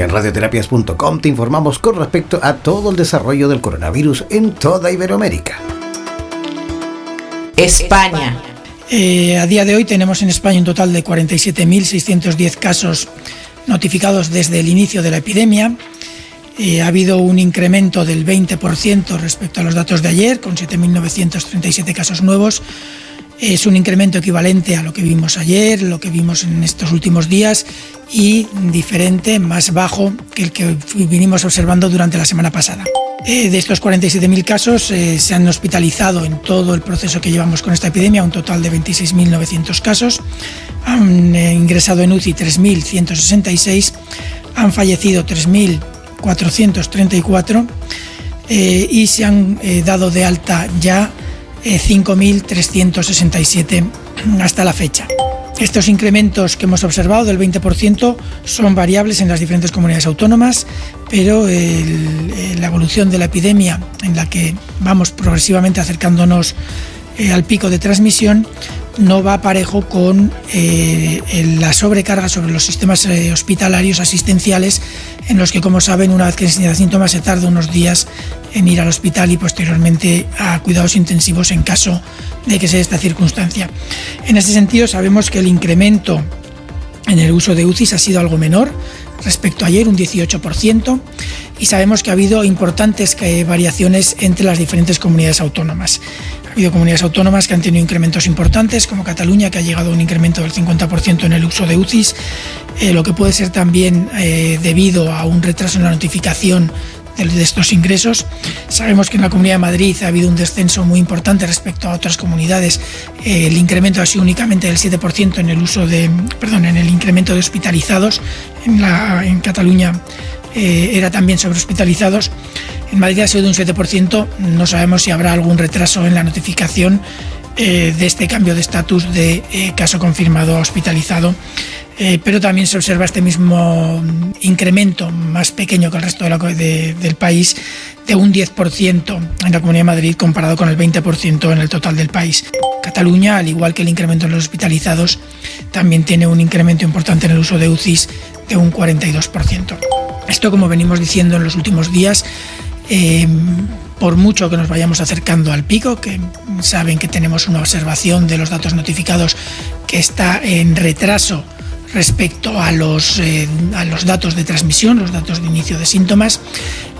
En radioterapias.com te informamos con respecto a todo el desarrollo del coronavirus en toda Iberoamérica. España. Eh, a día de hoy tenemos en España un total de 47.610 casos notificados desde el inicio de la epidemia. Eh, ha habido un incremento del 20% respecto a los datos de ayer, con 7.937 casos nuevos. Es un incremento equivalente a lo que vimos ayer, lo que vimos en estos últimos días y diferente, más bajo que el que vinimos observando durante la semana pasada. Eh, de estos 47.000 casos eh, se han hospitalizado en todo el proceso que llevamos con esta epidemia un total de 26.900 casos. Han ingresado en UCI 3.166, han fallecido 3.000 434 eh, y se han eh, dado de alta ya 5.367 eh, hasta la fecha. Estos incrementos que hemos observado del 20% son variables en las diferentes comunidades autónomas, pero la evolución de la epidemia en la que vamos progresivamente acercándonos al pico de transmisión no va parejo con eh, la sobrecarga sobre los sistemas eh, hospitalarios asistenciales, en los que, como saben, una vez que se síntomas se tarda unos días en ir al hospital y posteriormente a cuidados intensivos en caso de que sea esta circunstancia. En este sentido, sabemos que el incremento en el uso de UCIs ha sido algo menor respecto a ayer, un 18%, y sabemos que ha habido importantes eh, variaciones entre las diferentes comunidades autónomas. Ha habido comunidades autónomas que han tenido incrementos importantes, como Cataluña, que ha llegado a un incremento del 50% en el uso de UCIs, eh, lo que puede ser también eh, debido a un retraso en la notificación de estos ingresos. Sabemos que en la Comunidad de Madrid ha habido un descenso muy importante respecto a otras comunidades. Eh, el incremento ha sido únicamente del 7% en el uso de, perdón, en el incremento de hospitalizados. En, Cataluña era también sobre hospitalizados. En Madrid ha sido de un 7%, no sabemos si habrá algún retraso en la notificación eh, de este cambio de estatus de eh, caso confirmado hospitalizado, eh, pero también se observa este mismo incremento más pequeño que el resto del país de un 10% en la Comunidad de Madrid comparado con el 20% en el total del país. Cataluña, al igual que el incremento en los hospitalizados, también tiene un incremento importante en el uso de UCIs de un 42%. Esto, como venimos diciendo en los últimos días, Em, por mucho que nos vayamos acercando al pico, que saben que tenemos una observación de los datos notificados que está en retraso respecto a los, eh, a los datos de transmisión, los datos de inicio de síntomas.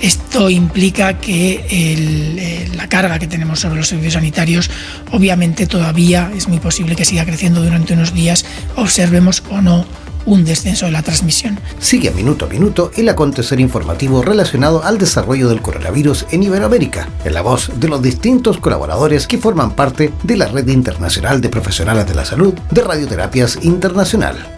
Esto implica que eh, la carga que tenemos sobre los servicios sanitarios, obviamente todavía es muy posible que siga creciendo durante unos días, observemos o no un descenso de la transmisión. Sigue minuto a minuto el acontecer informativo relacionado al desarrollo del coronavirus en Iberoamérica, en la voz de los distintos colaboradores que forman parte de la Red Internacional de Profesionales de la Salud de Radioterapias Internacional.